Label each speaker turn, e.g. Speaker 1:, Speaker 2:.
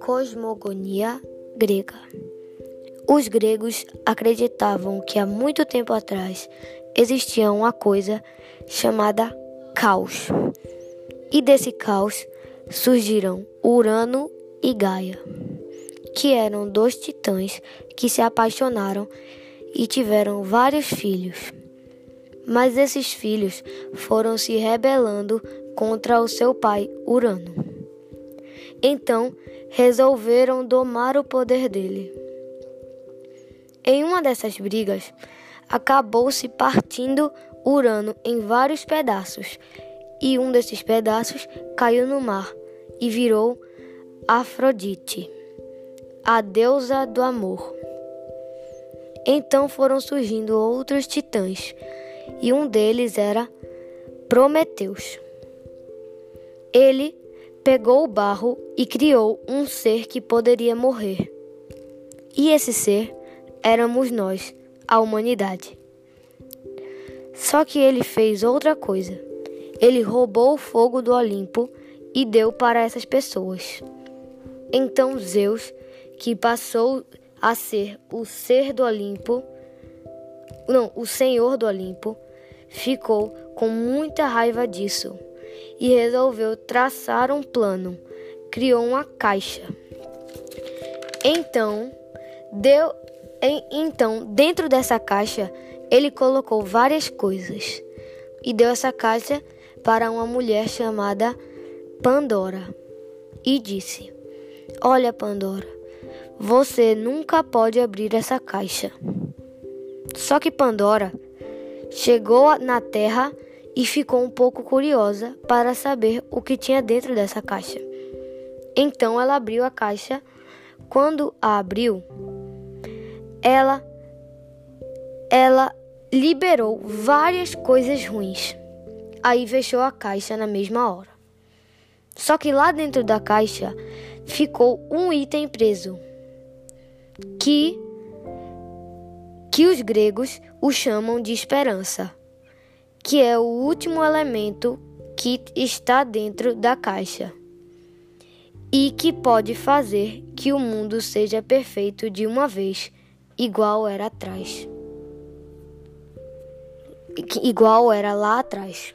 Speaker 1: Cosmogonia grega. Os gregos acreditavam que há muito tempo atrás existia uma coisa chamada caos. E desse caos surgiram Urano e Gaia, que eram dois titãs que se apaixonaram e tiveram vários filhos. Mas esses filhos foram se rebelando contra o seu pai Urano. Então resolveram domar o poder dele. Em uma dessas brigas, acabou-se partindo Urano em vários pedaços, e um desses pedaços caiu no mar e virou Afrodite, a deusa do amor. Então foram surgindo outros titãs, e um deles era Prometeus. Ele pegou o barro e criou um ser que poderia morrer. E esse ser éramos nós, a humanidade. Só que ele fez outra coisa. Ele roubou o fogo do Olimpo e deu para essas pessoas. Então Zeus, que passou a ser o ser do Olimpo, não, o senhor do Olimpo, ficou com muita raiva disso e resolveu traçar um plano. Criou uma caixa. Então, deu então, dentro dessa caixa, ele colocou várias coisas e deu essa caixa para uma mulher chamada Pandora e disse: Olha, Pandora, você nunca pode abrir essa caixa. Só que Pandora chegou na Terra e ficou um pouco curiosa para saber o que tinha dentro dessa caixa. Então ela abriu a caixa. Quando a abriu, ela ela liberou várias coisas ruins. Aí fechou a caixa na mesma hora. Só que lá dentro da caixa ficou um item preso que que os gregos o chamam de esperança que é o último elemento que está dentro da caixa e que pode fazer que o mundo seja perfeito de uma vez, igual era atrás. Igual era lá atrás.